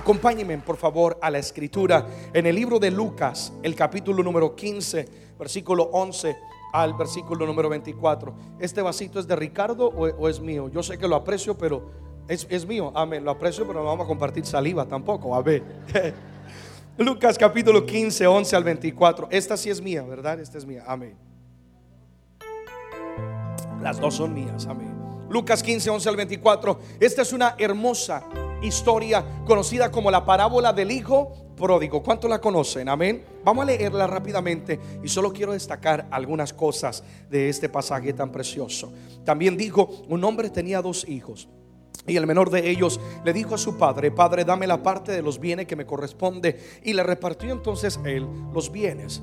Acompáñenme, por favor, a la escritura en el libro de Lucas, el capítulo número 15, versículo 11 al versículo número 24. ¿Este vasito es de Ricardo o, es mío? Yo sé que lo aprecio, pero es, es mío. Amén. Lo aprecio, pero no vamos a compartir saliva tampoco. A ver. Lucas capítulo 15, 11 al 24. Esta sí es mía, ¿verdad? Esta es mía. Amén. Las dos son mías. Amén. Lucas 15, 11 al 24. Esta es una hermosa historia conocida como la parábola del hijo pródigo. ¿Cuánto la conocen? Amén. Vamos a leerla rápidamente y solo quiero destacar algunas cosas de este pasaje tan precioso. También dijo, un hombre tenía dos hijos. Y el menor de ellos le dijo a su padre, Padre, dame la parte de los bienes que me corresponde. Y le repartió entonces él los bienes.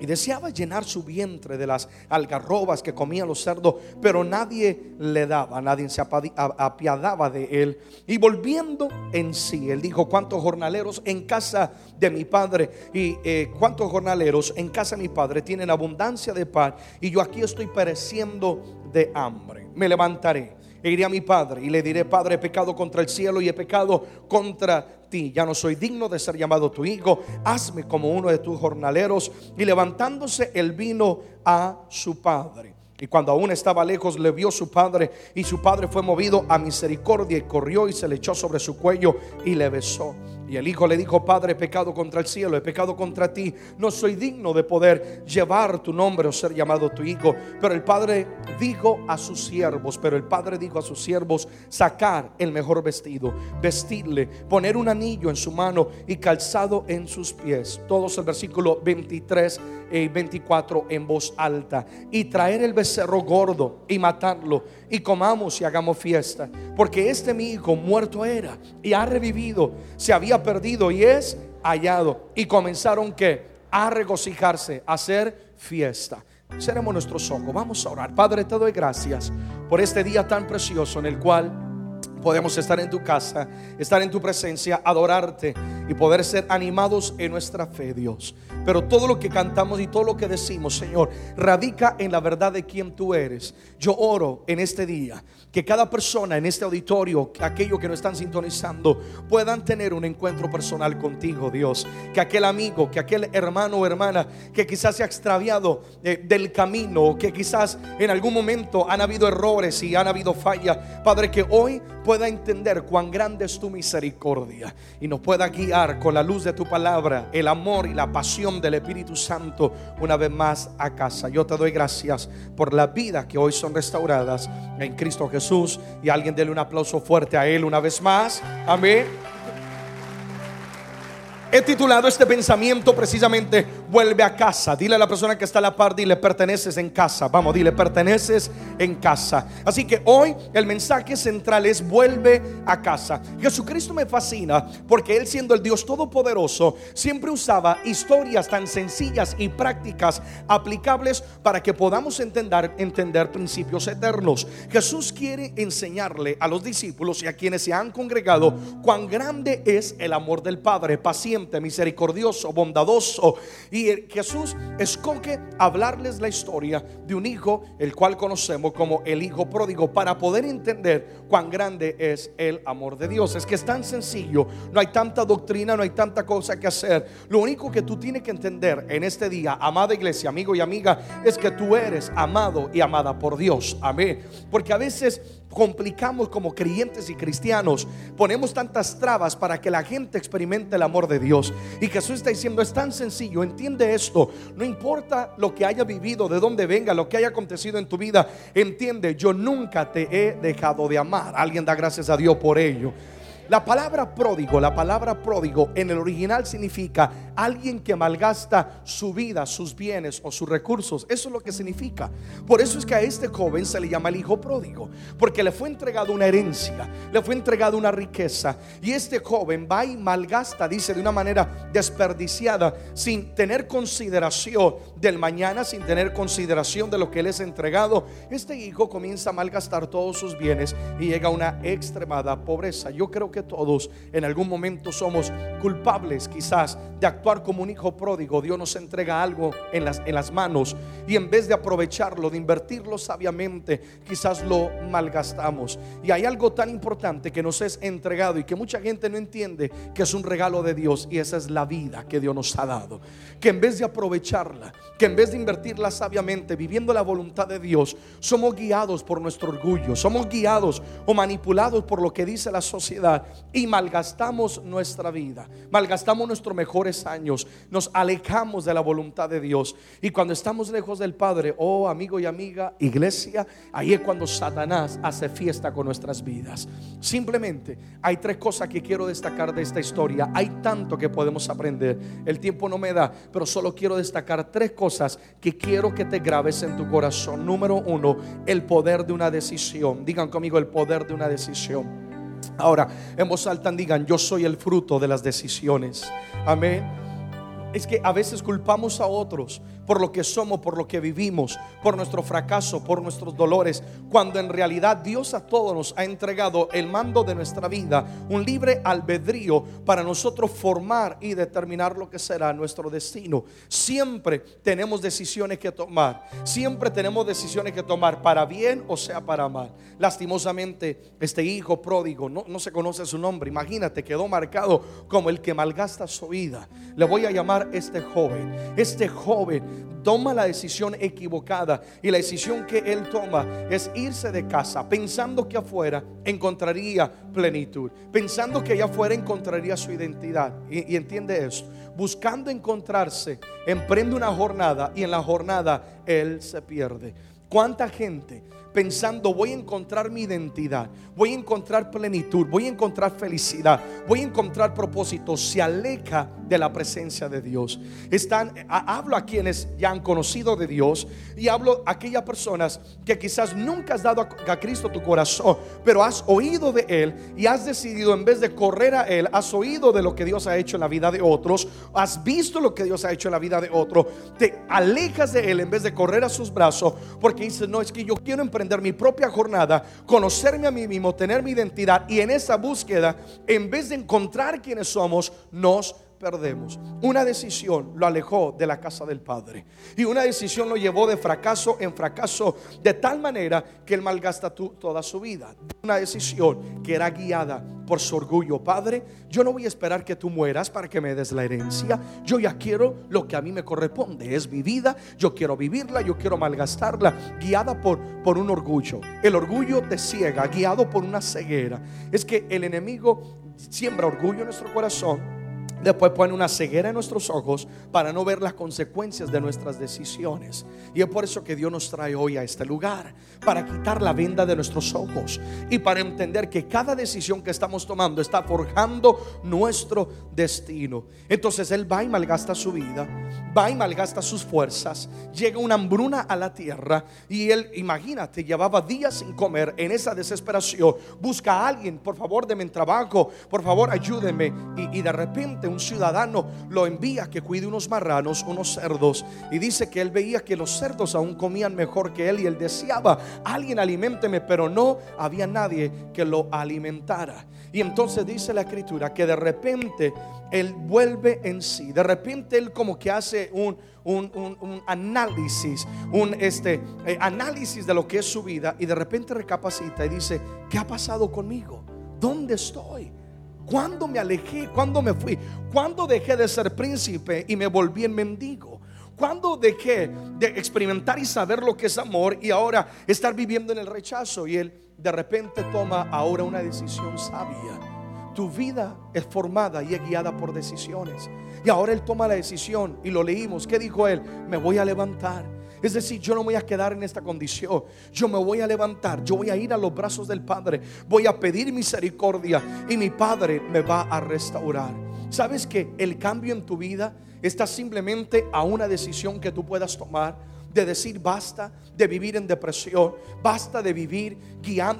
Y deseaba llenar su vientre de las algarrobas que comían los cerdos, pero nadie le daba, nadie se apiadaba de él. Y volviendo en sí, él dijo, ¿cuántos jornaleros en casa de mi padre y eh, cuántos jornaleros en casa de mi padre tienen abundancia de pan y yo aquí estoy pereciendo de hambre? Me levantaré e iré a mi padre y le diré, Padre, he pecado contra el cielo y he pecado contra ti. Ya no soy digno de ser llamado tu hijo. Hazme como uno de tus jornaleros. Y levantándose, él vino a su padre. Y cuando aún estaba lejos, le vio su padre. Y su padre fue movido a misericordia y corrió y se le echó sobre su cuello y le besó. Y el hijo le dijo, Padre, he pecado contra el cielo, he pecado contra ti, no soy digno de poder llevar tu nombre o ser llamado tu hijo. Pero el padre dijo a sus siervos, pero el padre dijo a sus siervos, sacar el mejor vestido, vestirle, poner un anillo en su mano y calzado en sus pies. Todos el versículo 23 y 24 en voz alta. Y traer el becerro gordo y matarlo y comamos y hagamos fiesta. Porque este mi hijo muerto era y ha revivido, se había perdido y es hallado. Y comenzaron que a regocijarse, a hacer fiesta. Seremos nuestros ojos. Vamos a orar. Padre, te doy gracias por este día tan precioso en el cual podemos estar en tu casa, estar en tu presencia, adorarte y poder ser animados en nuestra fe, Dios. Pero todo lo que cantamos y todo lo que decimos, Señor, radica en la verdad de quien tú eres. Yo oro en este día que cada persona en este auditorio, aquellos que no están sintonizando, puedan tener un encuentro personal contigo, Dios. Que aquel amigo, que aquel hermano o hermana que quizás se ha extraviado eh, del camino, que quizás en algún momento han habido errores y han habido fallas, Padre, que hoy pueda entender cuán grande es tu misericordia y nos pueda guiar con la luz de tu palabra, el amor y la pasión del Espíritu Santo una vez más a casa. Yo te doy gracias por la vida que hoy son restauradas en Cristo Jesús y alguien dele un aplauso fuerte a Él una vez más. Amén. He titulado este pensamiento precisamente Vuelve a casa. Dile a la persona que está a la par, dile perteneces en casa. Vamos, dile perteneces en casa. Así que hoy el mensaje central es vuelve a casa. Jesucristo me fascina porque Él siendo el Dios Todopoderoso siempre usaba historias tan sencillas y prácticas aplicables para que podamos entender, entender principios eternos. Jesús quiere enseñarle a los discípulos y a quienes se han congregado cuán grande es el amor del Padre, paciente misericordioso, bondadoso. Y Jesús escoge hablarles la historia de un hijo, el cual conocemos como el hijo pródigo, para poder entender cuán grande es el amor de Dios. Es que es tan sencillo, no hay tanta doctrina, no hay tanta cosa que hacer. Lo único que tú tienes que entender en este día, amada iglesia, amigo y amiga, es que tú eres amado y amada por Dios. Amén. Porque a veces complicamos como creyentes y cristianos, ponemos tantas trabas para que la gente experimente el amor de Dios. Y Jesús está diciendo, es tan sencillo, entiende esto, no importa lo que haya vivido, de dónde venga, lo que haya acontecido en tu vida, entiende, yo nunca te he dejado de amar. Alguien da gracias a Dios por ello. La palabra pródigo, la palabra pródigo en el original significa alguien que malgasta su vida, sus bienes o sus recursos. Eso es lo que significa. Por eso es que a este joven se le llama el hijo pródigo, porque le fue entregado una herencia, le fue entregado una riqueza. Y este joven va y malgasta, dice, de una manera desperdiciada, sin tener consideración del mañana, sin tener consideración de lo que él es entregado. Este hijo comienza a malgastar todos sus bienes y llega a una extremada pobreza. Yo creo que todos en algún momento somos culpables quizás de actuar como un hijo pródigo. Dios nos entrega algo en las, en las manos y en vez de aprovecharlo, de invertirlo sabiamente, quizás lo malgastamos. Y hay algo tan importante que nos es entregado y que mucha gente no entiende que es un regalo de Dios y esa es la vida que Dios nos ha dado. Que en vez de aprovecharla, que en vez de invertirla sabiamente, viviendo la voluntad de Dios, somos guiados por nuestro orgullo, somos guiados o manipulados por lo que dice la sociedad y malgastamos nuestra vida, malgastamos nuestros mejores años, nos alejamos de la voluntad de Dios. Y cuando estamos lejos del Padre, oh amigo y amiga, iglesia, ahí es cuando Satanás hace fiesta con nuestras vidas. Simplemente hay tres cosas que quiero destacar de esta historia. Hay tanto que podemos aprender. El tiempo no me da, pero solo quiero destacar tres cosas que quiero que te grabes en tu corazón. Número uno, el poder de una decisión. Digan conmigo el poder de una decisión. Ahora, en voz alta digan, yo soy el fruto de las decisiones. Amén. Es que a veces culpamos a otros por lo que somos, por lo que vivimos, por nuestro fracaso, por nuestros dolores, cuando en realidad Dios a todos nos ha entregado el mando de nuestra vida, un libre albedrío para nosotros formar y determinar lo que será nuestro destino. Siempre tenemos decisiones que tomar, siempre tenemos decisiones que tomar para bien o sea para mal. Lastimosamente, este hijo pródigo, no, no se conoce su nombre, imagínate, quedó marcado como el que malgasta su vida. Le voy a llamar este joven, este joven toma la decisión equivocada y la decisión que él toma es irse de casa pensando que afuera encontraría plenitud, pensando que allá afuera encontraría su identidad. Y, y entiende esto, buscando encontrarse, emprende una jornada y en la jornada él se pierde. ¿Cuánta gente pensando voy a encontrar mi identidad, voy a encontrar plenitud, voy a encontrar felicidad, voy a encontrar propósito, se aleja de la presencia de Dios. Están, hablo a quienes ya han conocido de Dios y hablo a aquellas personas que quizás nunca has dado a, Cristo tu corazón, pero has oído de Él y has decidido en vez de correr a Él, has oído de lo que Dios ha hecho en la vida de otros, has visto lo que Dios ha hecho en la vida de otro, te alejas de Él en vez de correr a sus brazos porque dices, no, es que yo quiero emprender mi propia jornada, conocerme a mí mismo, tener mi identidad y en esa búsqueda, en vez de encontrar quienes somos, nos perdemos. Una decisión lo alejó de la casa del Padre. Y una decisión lo llevó de fracaso en fracaso, de tal manera que él malgasta toda su vida. Una decisión que era guiada por su orgullo. Padre, yo no voy a esperar que tú mueras para que me des la herencia. Yo ya quiero lo que a mí me corresponde. Es mi vida, yo quiero vivirla, yo quiero malgastarla, guiada por, por un orgullo. El orgullo te ciega, guiado por una ceguera. Es que el enemigo siembra orgullo en nuestro corazón Después pone una ceguera en nuestros ojos para no ver las consecuencias de nuestras decisiones. Y es por eso que Dios nos trae hoy a este lugar, para quitar la venda de nuestros ojos y para entender que cada decisión que estamos tomando está forjando nuestro destino. Entonces Él va y malgasta su vida, va y malgasta sus fuerzas, llega una hambruna a la tierra y Él, imagínate, llevaba días sin comer en esa desesperación, busca a alguien, por favor, denme trabajo, por favor, ayúdenme. Y, y de repente un ciudadano lo envía que cuide unos marranos, unos cerdos. Y dice que él veía que los cerdos aún comían mejor que él y él deseaba, alguien alimenteme, pero no había nadie que lo alimentara. Y entonces dice la escritura que de repente él vuelve en sí. De repente él como que hace un, un, análisis, un este, eh, análisis de lo que es su vida y de repente recapacita y dice, ¿qué ha pasado conmigo? ¿Dónde estoy? ¿Cuándo me alejé? ¿Cuándo me fui? ¿Cuándo dejé de ser príncipe y me volví en mendigo? ¿Cuándo dejé de experimentar y saber lo que es amor y ahora estar viviendo en el rechazo? Y él de repente toma ahora una decisión sabia. Tu vida es formada y es guiada por decisiones. Y ahora él toma la decisión y lo leímos. ¿Qué dijo él? Me voy a levantar es decir, yo no voy a quedar en esta condición. Yo me voy a levantar. Yo voy a ir a los brazos del Padre. Voy a pedir misericordia y mi Padre me va a restaurar. ¿Sabes que el cambio en tu vida está simplemente a una decisión que tú puedas tomar de decir basta de vivir en depresión, basta de vivir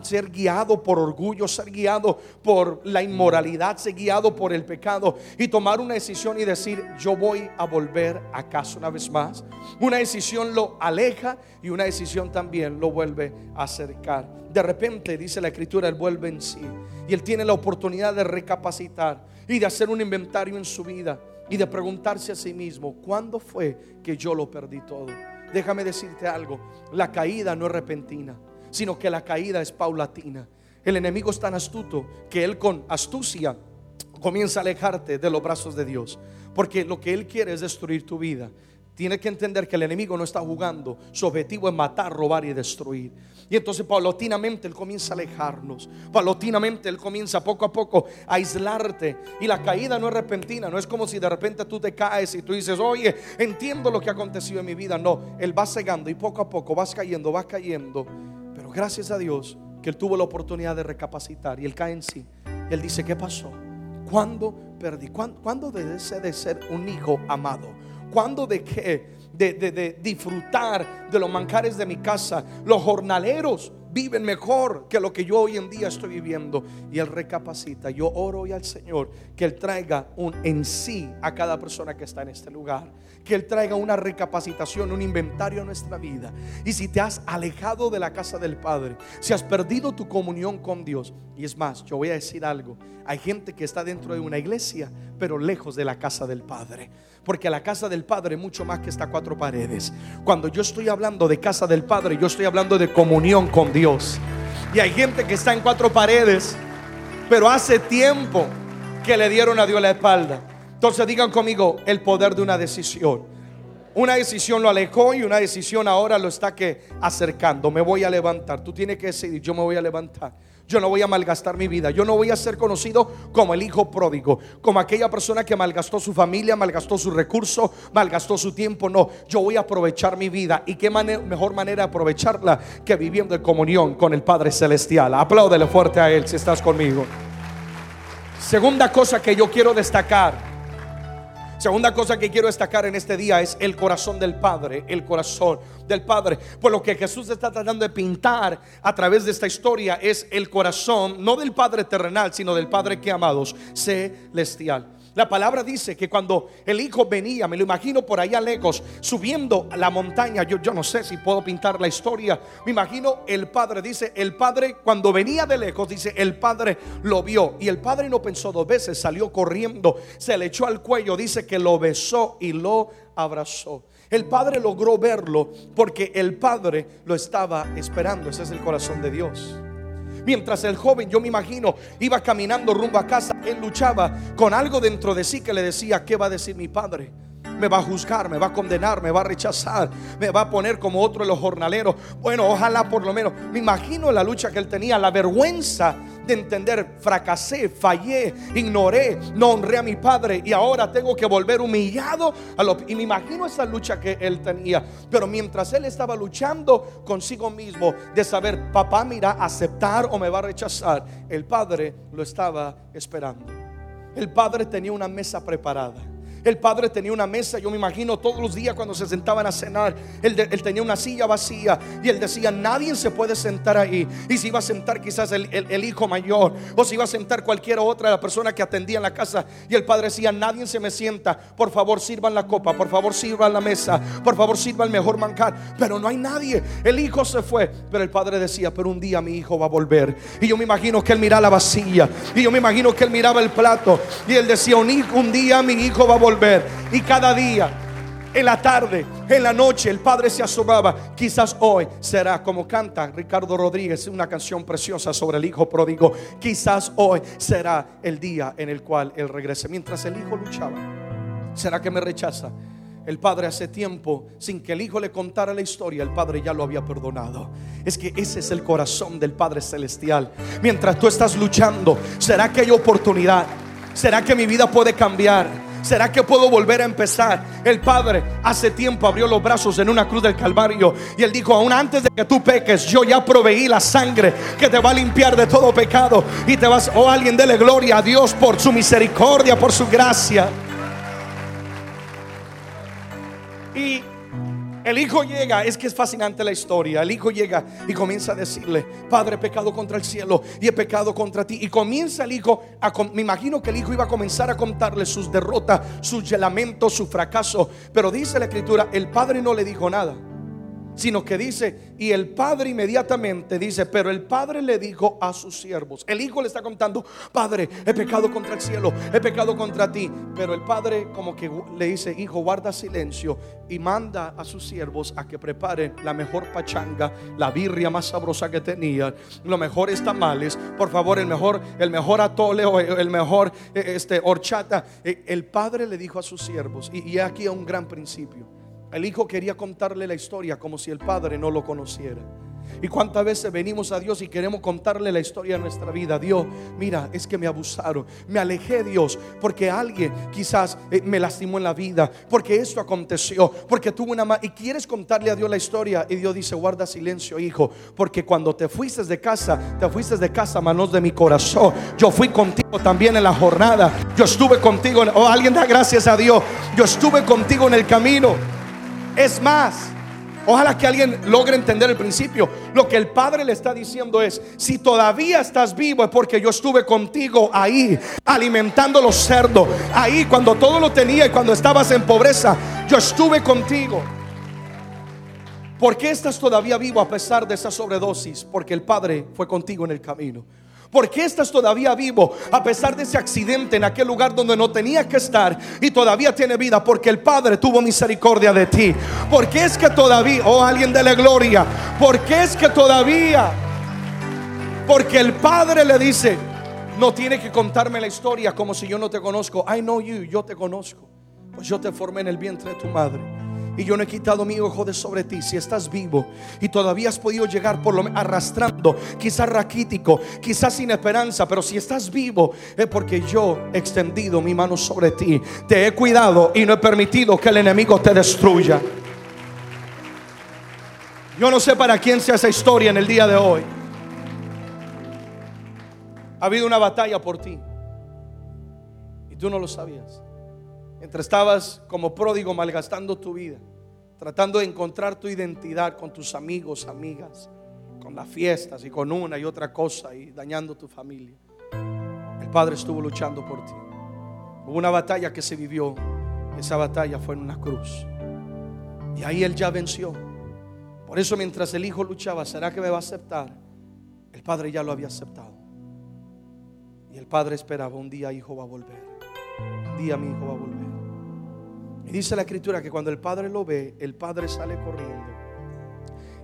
ser guiado por orgullo, ser guiado por la inmoralidad, ser guiado por el pecado y tomar una decisión y decir yo voy a volver a casa una vez más. Una decisión lo aleja y una decisión también lo vuelve a acercar. De repente, dice la escritura, él vuelve en sí y él tiene la oportunidad de recapacitar y de hacer un inventario en su vida y de preguntarse a sí mismo, ¿cuándo fue que yo lo perdí todo? Déjame decirte algo, la caída no es repentina, sino que la caída es paulatina. El enemigo es tan astuto que él con astucia comienza a alejarte de los brazos de Dios, porque lo que él quiere es destruir tu vida. Tienes que entender que el enemigo no está jugando, su objetivo es matar, robar y destruir. Y entonces paulatinamente Él comienza a alejarnos. Paulatinamente Él comienza poco a poco a aislarte. Y la caída no es repentina. No es como si de repente tú te caes y tú dices, oye, entiendo lo que ha acontecido en mi vida. No, Él va cegando y poco a poco vas cayendo, vas cayendo. Pero gracias a Dios que Él tuvo la oportunidad de recapacitar y Él cae en sí. Él dice, ¿qué pasó? ¿Cuándo perdí? ¿Cuándo, debe de ser un hijo amado? ¿Cuándo dejé de, disfrutar de los manjares de mi casa. Los jornaleros viven mejor que lo que yo hoy en día estoy viviendo. Y Él recapacita. Yo oro hoy al Señor que Él traiga un en sí a cada persona que está en este lugar. Que Él traiga una recapacitación, un inventario a nuestra vida. Y si te has alejado de la casa del Padre, si has perdido tu comunión con Dios. Y es más, yo voy a decir algo. Hay gente que está dentro de una iglesia, pero lejos de la casa del Padre. Porque la casa del Padre mucho más que está cuatro paredes. Cuando yo estoy hablando de casa del Padre, yo estoy hablando de comunión con Dios. Y hay gente que está en cuatro paredes, pero hace tiempo que le dieron a Dios la espalda. Entonces digan conmigo el poder de una decisión. Una decisión lo alejó y una decisión ahora lo está que acercando. Me voy a levantar. Tú tienes que decidir, yo me voy a levantar. Yo no voy a malgastar mi vida. Yo no voy a ser conocido como el hijo pródigo, como aquella persona que malgastó su familia, malgastó su recurso, malgastó su tiempo. No, yo voy a aprovechar mi vida. ¿Y qué mejor manera de aprovecharla que viviendo en comunión con el Padre Celestial? Apláudele fuerte a Él si estás conmigo. Segunda cosa que yo quiero destacar Segunda cosa que quiero destacar en este día es el corazón del Padre, el corazón del Padre. Pues lo que Jesús está tratando de pintar a través de esta historia es el corazón, no del Padre terrenal, sino del Padre que amados, celestial. La palabra dice que cuando el hijo venía, me lo imagino por allá lejos, subiendo la montaña, yo, yo no sé si puedo pintar la historia, me imagino el padre, dice, el padre cuando venía de lejos, dice, el padre lo vio y el padre no pensó dos veces, salió corriendo, se le echó al cuello, dice que lo besó y lo abrazó. El padre logró verlo porque el padre lo estaba esperando, ese es el corazón de Dios. Mientras el joven, yo me imagino, iba caminando rumbo a casa, él luchaba con algo dentro de sí que le decía, ¿qué va a decir mi padre? Me va a juzgar, me va a condenar, me va a rechazar, me va a poner como otro de los jornaleros. Bueno, ojalá por lo menos, me imagino la lucha que él tenía, la vergüenza de entender, fracasé, fallé, ignoré, no honré a mi padre y ahora tengo que volver humillado. A lo, y me imagino esa lucha que él tenía. Pero mientras él estaba luchando consigo mismo de saber, papá me irá a aceptar o me va a rechazar, el padre lo estaba esperando. El padre tenía una mesa preparada. El padre tenía una mesa, yo me imagino todos los días cuando se sentaban a cenar, él, tenía una silla vacía y él decía, nadie se puede sentar ahí. Y si iba a sentar quizás el, hijo mayor o si iba a sentar cualquier otra la persona que atendía en la casa. Y el padre decía, nadie se me sienta, por favor sirvan la copa, por favor sirvan la mesa, por favor sirva el mejor mancar. Pero no hay nadie. El hijo se fue, pero el padre decía, pero un día mi hijo va a volver. Y yo me imagino que él miraba la vacía y yo me imagino que él miraba el plato y él decía, un, un día mi hijo va a volver y cada día, en la tarde, en la noche, el Padre se asomaba. Quizás hoy será como canta Ricardo Rodríguez, una canción preciosa sobre el Hijo pródigo. Quizás hoy será el día en el cual Él regrese. Mientras el Hijo luchaba, ¿será que me rechaza? El Padre hace tiempo, sin que el Hijo le contara la historia, el Padre ya lo había perdonado. Es que ese es el corazón del Padre Celestial. Mientras tú estás luchando, ¿será que hay oportunidad? ¿Será que mi vida puede cambiar? ¿Será que puedo volver a empezar? El Padre hace tiempo abrió los brazos en una cruz del Calvario y él dijo, aún antes de que tú peques, yo ya proveí la sangre que te va a limpiar de todo pecado y te vas, oh alguien dele gloria a Dios por su misericordia, por su gracia. Y el hijo llega, es que es fascinante la historia. El hijo llega y comienza a decirle, Padre, he pecado contra el cielo y he pecado contra ti. Y comienza el hijo, a, me imagino que el hijo iba a comenzar a contarle sus derrotas, sus lamentos, su fracaso. Pero dice la escritura, el padre no le dijo nada sino que dice, y el padre inmediatamente dice, pero el padre le dijo a sus siervos, el hijo le está contando, padre, he pecado contra el cielo, he pecado contra ti, pero el padre como que le dice, hijo, guarda silencio y manda a sus siervos a que preparen la mejor pachanga, la birria más sabrosa que tenía, los mejores tamales, por favor, el mejor, el mejor atole o el mejor eh, este, horchata. Eh, el padre le dijo a sus siervos, y, y aquí un gran principio. El hijo quería contarle la historia como si el padre no lo conociera. Y cuántas veces venimos a Dios y queremos contarle la historia de nuestra vida. Dios, mira, es que me abusaron, me alejé Dios porque alguien quizás eh, me lastimó en la vida, porque esto aconteció, porque tuvo una y quieres contarle a Dios la historia y Dios dice, "Guarda silencio, hijo, porque cuando te fuiste de casa, te fuiste de casa manos de mi corazón. Yo fui contigo también en la jornada. Yo estuve contigo, oh, alguien da gracias a Dios. Yo estuve contigo en el camino." Es más, ojalá que alguien logre entender el principio. Lo que el Padre le está diciendo es, si todavía estás vivo es porque yo estuve contigo ahí, alimentando los cerdos, ahí cuando todo lo tenía y cuando estabas en pobreza, yo estuve contigo. ¿Por qué estás todavía vivo a pesar de esa sobredosis? Porque el Padre fue contigo en el camino. ¿Por qué estás todavía vivo a pesar de ese accidente en aquel lugar donde no tenía que estar y todavía tiene vida? Porque el Padre tuvo misericordia de ti. ¿Por qué es que todavía, oh alguien de la gloria, por qué es que todavía? Porque el Padre le dice, no tiene que contarme la historia como si yo no te conozco. I know you, yo te conozco. Pues yo te formé en el vientre de tu madre y yo no he quitado mi ojo de sobre ti. Si estás vivo y todavía has podido llegar por lo arrastrando, quizás raquítico, quizás sin esperanza, pero si estás vivo es porque yo he extendido mi mano sobre ti. Te he cuidado y no he permitido que el enemigo te destruya. Yo no sé para quién sea esa historia en el día de hoy. Ha habido una batalla por ti y tú no lo sabías. Mientras estabas como pródigo malgastando tu vida, tratando de encontrar tu identidad con tus amigos, amigas, con las fiestas y con una y otra cosa y dañando tu familia. El Padre estuvo luchando por ti. Hubo una batalla que se vivió. Esa batalla fue en una cruz. Y ahí Él ya venció. Por eso mientras el Hijo luchaba, ¿será que me va a aceptar? El Padre ya lo había aceptado. Y el Padre esperaba, un día Hijo va a volver. Un día mi Hijo va a volver. Y dice la escritura que cuando el padre lo ve, el padre sale corriendo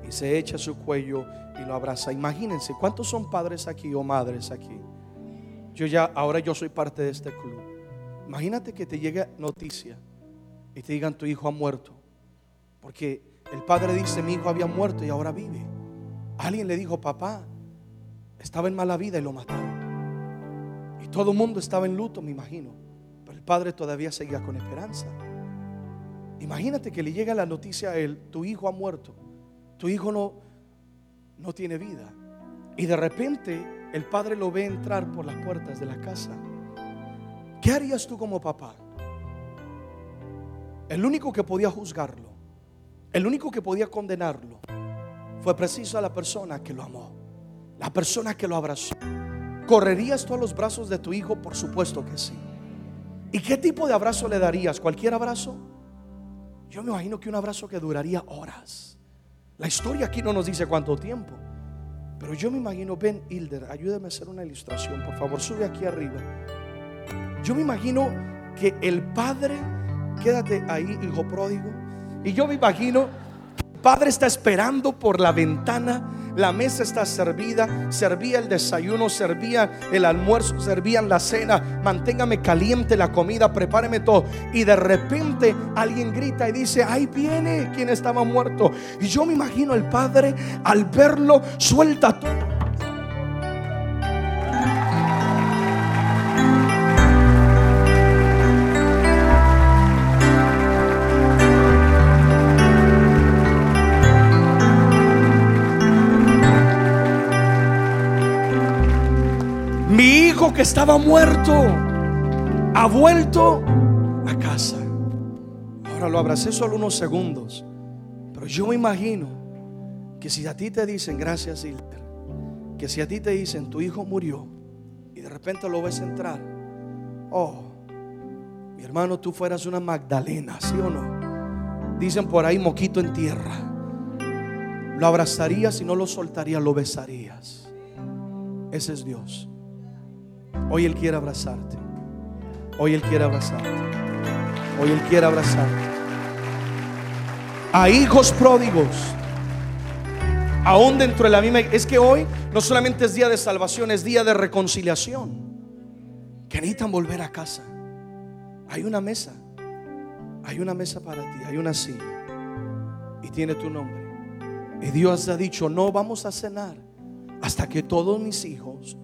y se echa a su cuello y lo abraza. Imagínense, ¿cuántos son padres aquí o madres aquí? Yo ya, ahora yo soy parte de este club. Imagínate que te llegue noticia y te digan tu hijo ha muerto. Porque el padre dice, mi hijo había muerto y ahora vive. Alguien le dijo, papá, estaba en mala vida y lo mataron. Y todo el mundo estaba en luto, me imagino. Pero el padre todavía seguía con esperanza. Imagínate que le llega la noticia a él, tu hijo ha muerto, tu hijo no, no tiene vida. Y de repente el padre lo ve entrar por las puertas de la casa. ¿Qué harías tú como papá? El único que podía juzgarlo, el único que podía condenarlo, fue preciso a la persona que lo amó, la persona que lo abrazó. ¿Correrías tú a los brazos de tu hijo? Por supuesto que sí. ¿Y qué tipo de abrazo le darías? ¿Cualquier abrazo? Yo me imagino que un abrazo que duraría horas. La historia aquí no nos dice cuánto tiempo. Pero yo me imagino, Ben Hilder, ayúdame a hacer una ilustración, por favor, sube aquí arriba. Yo me imagino que el padre, quédate ahí, hijo pródigo, y yo me imagino, padre está esperando por la ventana la mesa está servida, servía el desayuno, servía el almuerzo, servían la cena, manténgame caliente la comida, prepáreme todo. Y de repente alguien grita y dice, ahí viene quien estaba muerto. Y yo me imagino el padre al verlo suelta todo que estaba muerto ha vuelto a casa. Bueno, lo abracé solo unos segundos. Pero yo me imagino que si a ti te dicen, gracias Hilder, que si a ti te dicen, tu hijo murió y de repente lo ves entrar, oh, mi hermano, tú fueras una Magdalena, ¿sí o no? Dicen por ahí moquito en tierra. Lo abrazarías y no lo soltarías, lo besarías. Ese es Dios. Hoy Él quiere abrazarte. Hoy Él quiere abrazarte. Hoy Él quiere abrazarte. A hijos pródigos. Aún dentro de la misma... Es que hoy no solamente es día de salvación, es día de reconciliación. Que necesitan volver a casa. Hay una mesa. Hay una mesa para ti. Hay una silla. Y tiene tu nombre. Y Dios ha dicho, no vamos a cenar hasta que todos mis hijos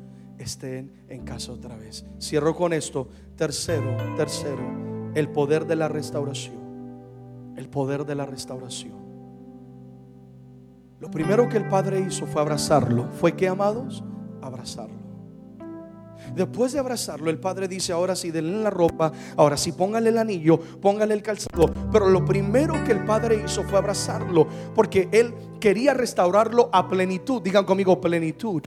estén en casa otra vez. Cierro con esto. Tercero, tercero, el poder de la restauración. El poder de la restauración. Lo primero que el Padre hizo fue abrazarlo. ¿Fue que, amados? Abrazarlo. Después de abrazarlo, el padre dice, ahora sí, denle la ropa, ahora sí, póngale el anillo, póngale el calzado. Pero lo primero que el padre hizo fue abrazarlo, porque él quería restaurarlo a plenitud. Digan conmigo, plenitud.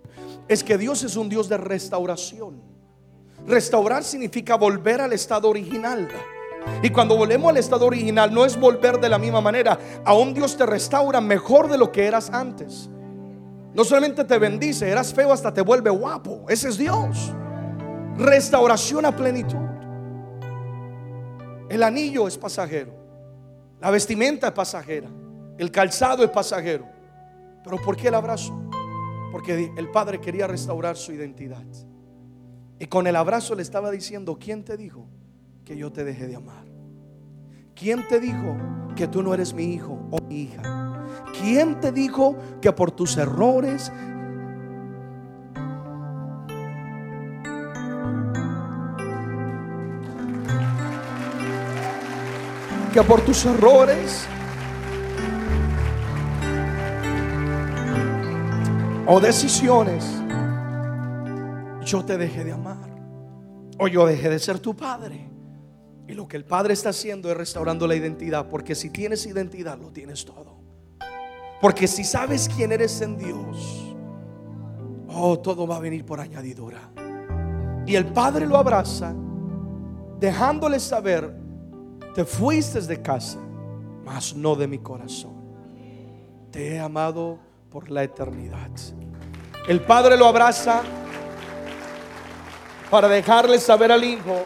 Es que Dios es un Dios de restauración. Restaurar significa volver al estado original. Y cuando volvemos al estado original, no es volver de la misma manera. Aún Dios te restaura mejor de lo que eras antes. No solamente te bendice, eras feo, hasta te vuelve guapo. Ese es Dios. Restauración a plenitud. El anillo es pasajero. La vestimenta es pasajera. El calzado es pasajero. Pero ¿por qué el abrazo? Porque el padre quería restaurar su identidad. Y con el abrazo le estaba diciendo, ¿quién te dijo que yo te dejé de amar? ¿Quién te dijo que tú no eres mi hijo o mi hija? ¿Quién te dijo que por tus errores por tus errores o decisiones yo te dejé de amar o yo dejé de ser tu padre. Y lo que el Padre está haciendo es restaurando la identidad, porque si tienes identidad lo tienes todo. Porque si sabes quién eres en Dios, oh, todo va a venir por añadidura. Y el Padre lo abraza, dejándole saber te fuiste de casa, mas no de mi corazón. Te he amado por la eternidad. El Padre lo abraza para dejarle saber al Hijo.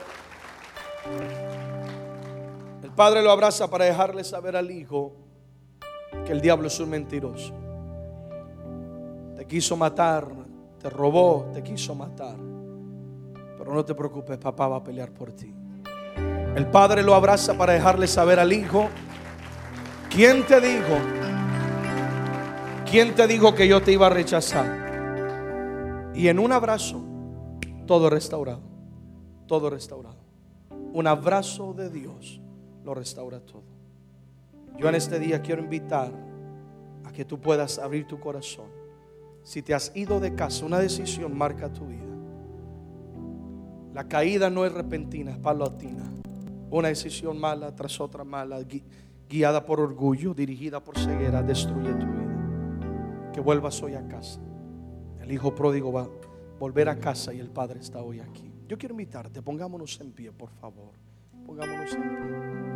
El Padre lo abraza para dejarle saber al Hijo que el diablo es un mentiroso. Te quiso matar, te robó, te quiso matar. Pero no te preocupes, papá va a pelear por ti. El padre lo abraza para dejarle saber al hijo, ¿quién te dijo? ¿Quién te dijo que yo te iba a rechazar? Y en un abrazo, todo restaurado, todo restaurado. Un abrazo de Dios lo restaura todo. Yo en este día quiero invitar a que tú puedas abrir tu corazón. Si te has ido de casa, una decisión marca tu vida. La caída no es repentina, es palatina. Una decisión mala tras otra mala, guiada por orgullo, dirigida por ceguera, destruye tu vida. Que vuelvas hoy a casa. El hijo pródigo va a volver a casa y el padre está hoy aquí. Yo quiero invitarte, pongámonos en pie, por favor. Pongámonos en pie.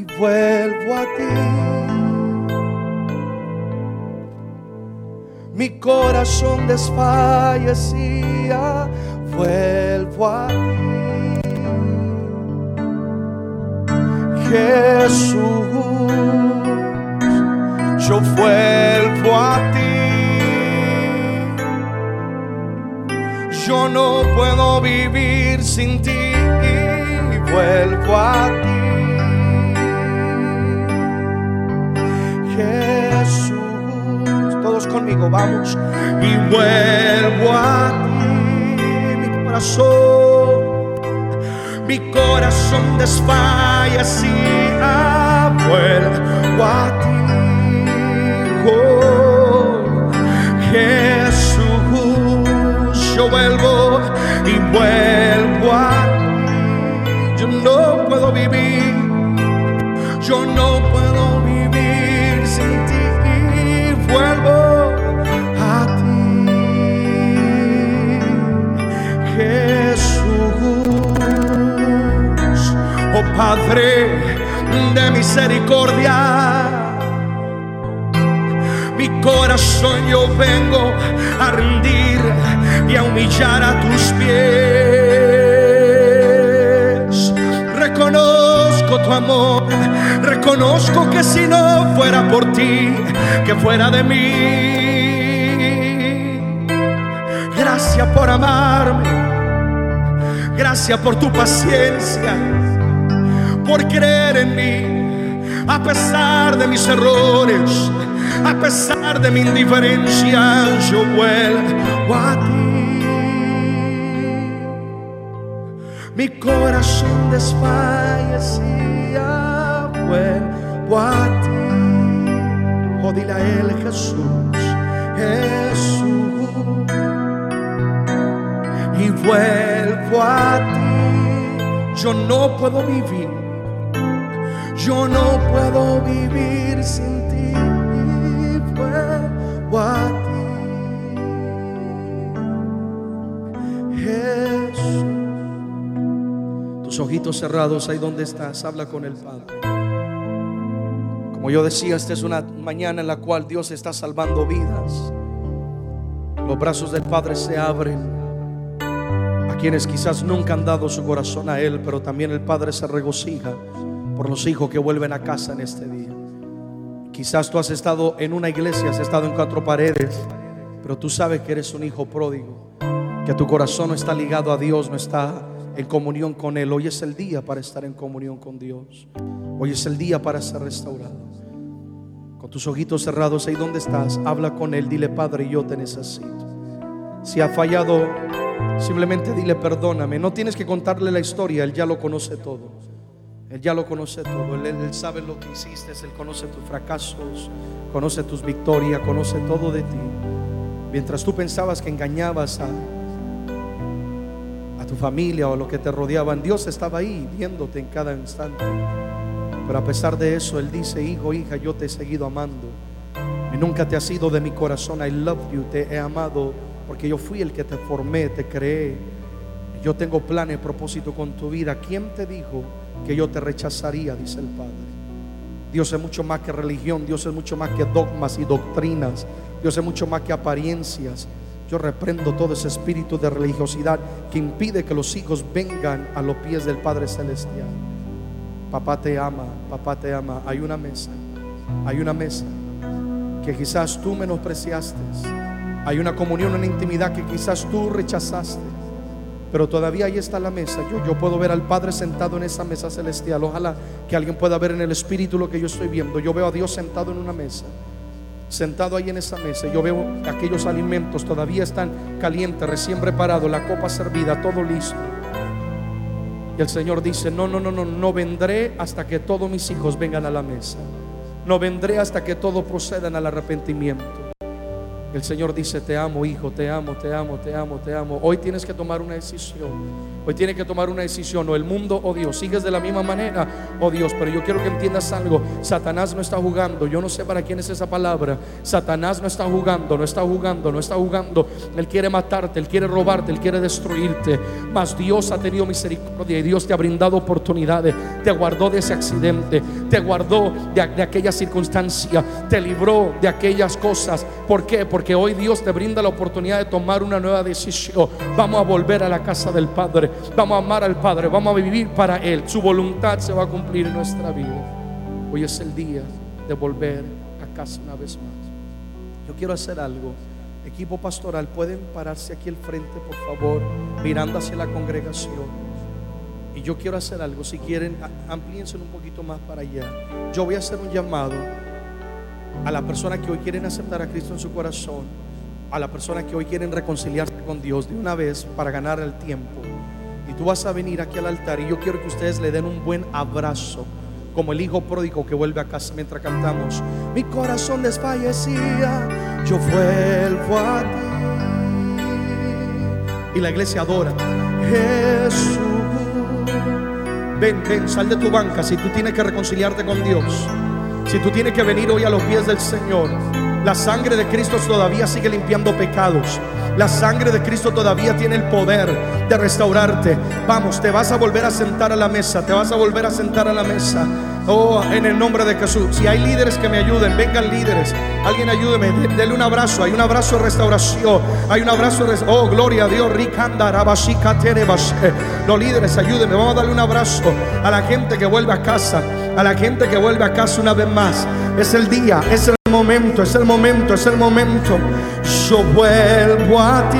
Y vuelvo a ti. Mi corazón desfallecía, vuelvo a ti. Jesús, yo vuelvo a ti. Yo no puedo vivir sin ti, vuelvo a ti. Conmigo, vamos. Y vuelvo a ti, mi corazón, mi corazón desfalla así, vuelvo a ti, misericordia. Mi corazón yo vengo a rendir y a humillar a tus pies. Reconozco tu amor, reconozco que si no fuera por ti, que fuera de mí. Gracias por amarme, gracias por tu paciencia, por creer en mí, a pesar de mis errores a pesar de mi indiferencia, yo vuelvo a ti. Mi corazón desfallecía, vuelvo a ti. Oh, dile a él Jesús, Jesús. Y vuelvo a ti. Yo no puedo vivir. Yo no puedo vivir sin Jesús. Tus ojitos cerrados, ahí donde estás, habla con el Padre. Como yo decía, esta es una mañana en la cual Dios está salvando vidas. Los brazos del Padre se abren a quienes quizás nunca han dado su corazón a Él, pero también el Padre se regocija por los hijos que vuelven a casa en este día. Quizás tú has estado en una iglesia, has estado en cuatro paredes, pero tú sabes que eres un hijo pródigo, que tu corazón no está ligado a Dios, no está en comunión con Él. Hoy es el día para estar en comunión con Dios. Hoy es el día para ser restaurado. Con tus ojitos cerrados ahí donde estás, habla con Él, dile Padre, yo te necesito. Si ha fallado, simplemente dile perdóname. No tienes que contarle la historia, Él ya lo conoce todo. Él ya lo conoce todo. Él, sabe lo que hiciste. Él conoce tus fracasos, conoce tus victorias, conoce todo de ti. Mientras tú pensabas que engañabas a, a tu familia o a lo que te rodeaban, Dios estaba ahí viéndote en cada instante. Pero a pesar de eso, Él dice, hijo, hija, yo te he seguido amando. Y nunca te has ido de mi corazón. I love you, te he amado porque yo fui el que te formé, te creé. Yo tengo planes, propósito con tu vida. ¿Quién te dijo? Que yo te rechazaría, dice el Padre. Dios es mucho más que religión, Dios es mucho más que dogmas y doctrinas, Dios es mucho más que apariencias. Yo reprendo todo ese espíritu de religiosidad que impide que los hijos vengan a los pies del Padre Celestial. Papá te ama, papá te ama. Hay una mesa, hay una mesa que quizás tú menospreciaste. Hay una comunión, una intimidad que quizás tú rechazaste. Pero todavía ahí está la mesa. Yo, yo puedo ver al Padre sentado en esa mesa celestial. Ojalá que alguien pueda ver en el Espíritu lo que yo estoy viendo. Yo veo a Dios sentado en una mesa. Sentado ahí en esa mesa. Yo veo aquellos alimentos todavía están calientes, recién preparados, la copa servida, todo listo. Y el Señor dice, no, no, no, no, no vendré hasta que todos mis hijos vengan a la mesa. No vendré hasta que todos procedan al arrepentimiento. El Señor dice, te amo, hijo, te amo, te amo, te amo, te amo. Hoy tienes que tomar una decisión. Hoy tienes que tomar una decisión, o el mundo o Dios. Sigues de la misma manera, oh Dios, pero yo quiero que entiendas algo. Satanás no está jugando. Yo no sé para quién es esa palabra. Satanás no está jugando, no está jugando, no está jugando. Él quiere matarte, él quiere robarte, él quiere destruirte. Mas Dios ha tenido misericordia y Dios te ha brindado oportunidades. Te guardó de ese accidente, te guardó de, de aquella circunstancia, te libró de aquellas cosas. ¿Por qué? Porque hoy Dios te brinda la oportunidad de tomar una nueva decisión. Vamos a volver a la casa del Padre. Vamos a amar al Padre. Vamos a vivir para Él. Su voluntad se va a cumplir en nuestra vida. Hoy es el día de volver a casa una vez más. Yo quiero hacer algo. Equipo pastoral, pueden pararse aquí al frente, por favor, mirando hacia la congregación. Y yo quiero hacer algo. Si quieren, amplíense un poquito más para allá. Yo voy a hacer un llamado a la persona que hoy quieren aceptar a Cristo en su corazón, a la persona que hoy quieren reconciliarse con Dios de una vez para ganar el tiempo. Y tú vas a venir aquí al altar y yo quiero que ustedes le den un buen abrazo, como el hijo pródigo que vuelve a casa mientras cantamos. Mi corazón desfallecía, yo vuelvo a ti. Y la iglesia adora. Jesús, ven, ven, sal de tu banca si tú tienes que reconciliarte con Dios. Si tú tienes que venir hoy a los pies del Señor, la sangre de Cristo todavía sigue limpiando pecados. La sangre de Cristo todavía tiene el poder de restaurarte. Vamos, te vas a volver a sentar a la mesa, te vas a volver a sentar a la mesa. Oh, en el nombre de Jesús. Si hay líderes que me ayuden, vengan líderes. Alguien ayúdeme, denle un abrazo. Hay un abrazo de restauración. Hay un abrazo de Oh, gloria a Dios. Los líderes, ayúdenme. Vamos a darle un abrazo a la gente que vuelve a casa. A la gente que vuelve a casa una vez más. Es el día, es el momento, es el momento, es el momento. Yo vuelvo a ti.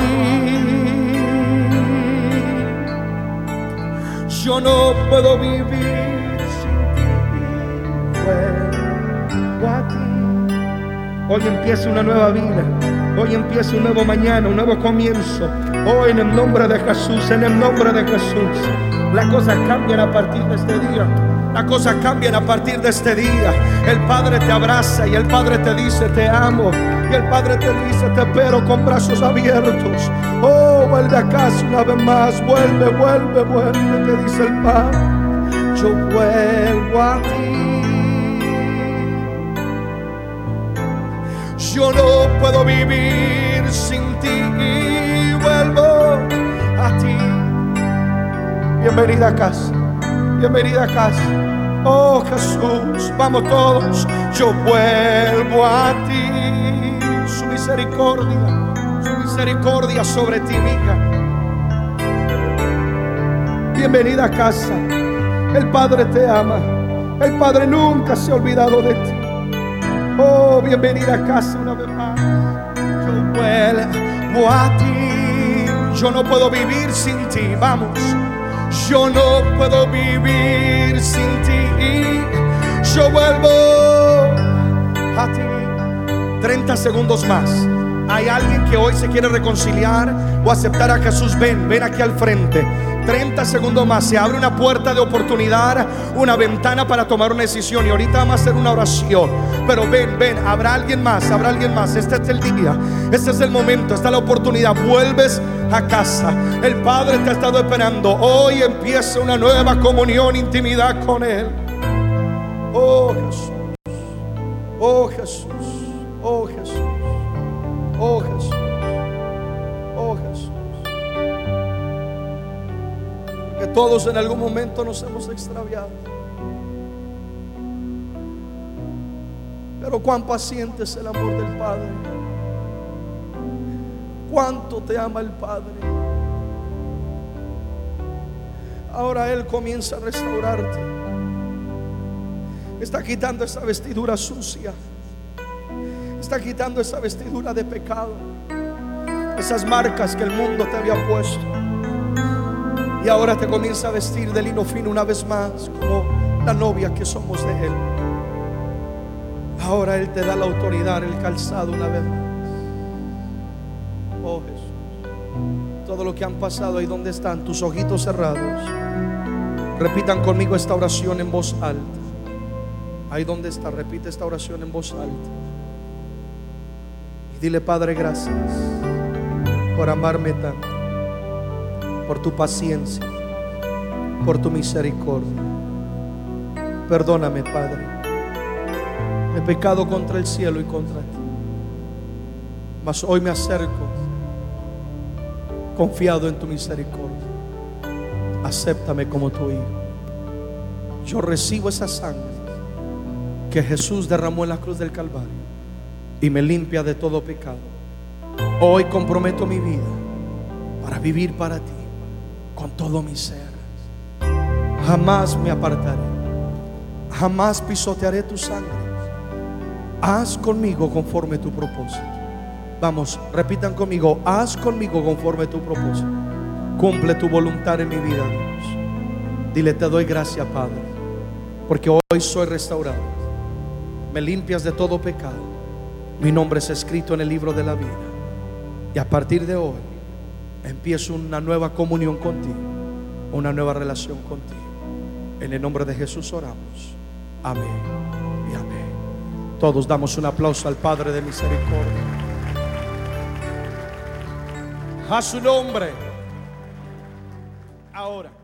Yo no puedo vivir Hoy empieza una nueva vida. Hoy empieza un nuevo mañana, un nuevo comienzo. Hoy en el nombre de Jesús, en el nombre de Jesús. Las cosas cambian a partir de este día. Las cosas cambian a partir de este día. El Padre te abraza y el Padre te dice, te amo. Y el Padre te dice, te espero con brazos abiertos. Oh, vuelve a casa una vez más. Vuelve, vuelve, vuelve, te dice el Padre. Yo vuelvo a ti. Yo no puedo vivir sin ti y vuelvo a ti. Bienvenida a casa, bienvenida a casa. Oh Jesús, vamos todos. Yo vuelvo a ti. Su misericordia, su misericordia sobre ti, hija. Bienvenida a casa. El Padre te ama. El Padre nunca se ha olvidado de ti. Oh, bienvenida a casa una vez más. Yo vuelvo a ti. Yo no puedo vivir sin ti. Vamos. Yo no puedo vivir sin ti. Yo vuelvo a ti. 30 segundos más. Hay alguien que hoy se quiere reconciliar o aceptar a Jesús. Ven, ven aquí al frente. 30 segundos más, se abre una puerta de oportunidad, una ventana para tomar una decisión. Y ahorita vamos a hacer una oración. Pero ven, ven, habrá alguien más, habrá alguien más. Este es el día, este es el momento, esta es la oportunidad. Vuelves a casa. El Padre te ha estado esperando. Hoy empieza una nueva comunión, intimidad con Él. Oh Jesús, oh Jesús, oh Jesús, oh Jesús. que todos en algún momento nos hemos extraviado. Pero cuán paciente es el amor del Padre. Cuánto te ama el Padre. Ahora Él comienza a restaurarte. Está quitando esa vestidura sucia. Está quitando esa vestidura de pecado. Esas marcas que el mundo te había puesto. Y ahora te comienza a vestir de lino fino una vez más, como la novia que somos de Él. Ahora Él te da la autoridad, el calzado una vez más. Todo lo que han pasado ahí donde están, tus ojitos cerrados. Repitan conmigo esta oración en voz alta. Ahí donde está, repite esta oración en voz alta. Y dile, Padre, gracias por amarme tanto por tu paciencia, por tu misericordia. Perdóname, Padre. He pecado contra el cielo y contra ti. Mas hoy me acerco confiado en tu misericordia. Acéptame como tu hijo. Yo recibo esa sangre que Jesús derramó en la cruz del Calvario y me limpia de todo pecado. Hoy comprometo mi vida para vivir para ti con todo mi ser. Jamás me apartaré. Jamás pisotearé tu sangre. Haz conmigo conforme tu propósito. Vamos, repitan conmigo. Haz conmigo conforme tu propósito. Cumple tu voluntad en mi vida, Dios. Dile, te doy gracias, Padre. Porque hoy soy restaurado. Me limpias de todo pecado. Mi nombre es escrito en el libro de la vida. Y a partir de hoy empiezo una nueva comunión contigo, una nueva relación contigo. En el nombre de Jesús oramos. Amén y amén. Todos damos un aplauso al Padre de misericordia. A su nombre. Ahora.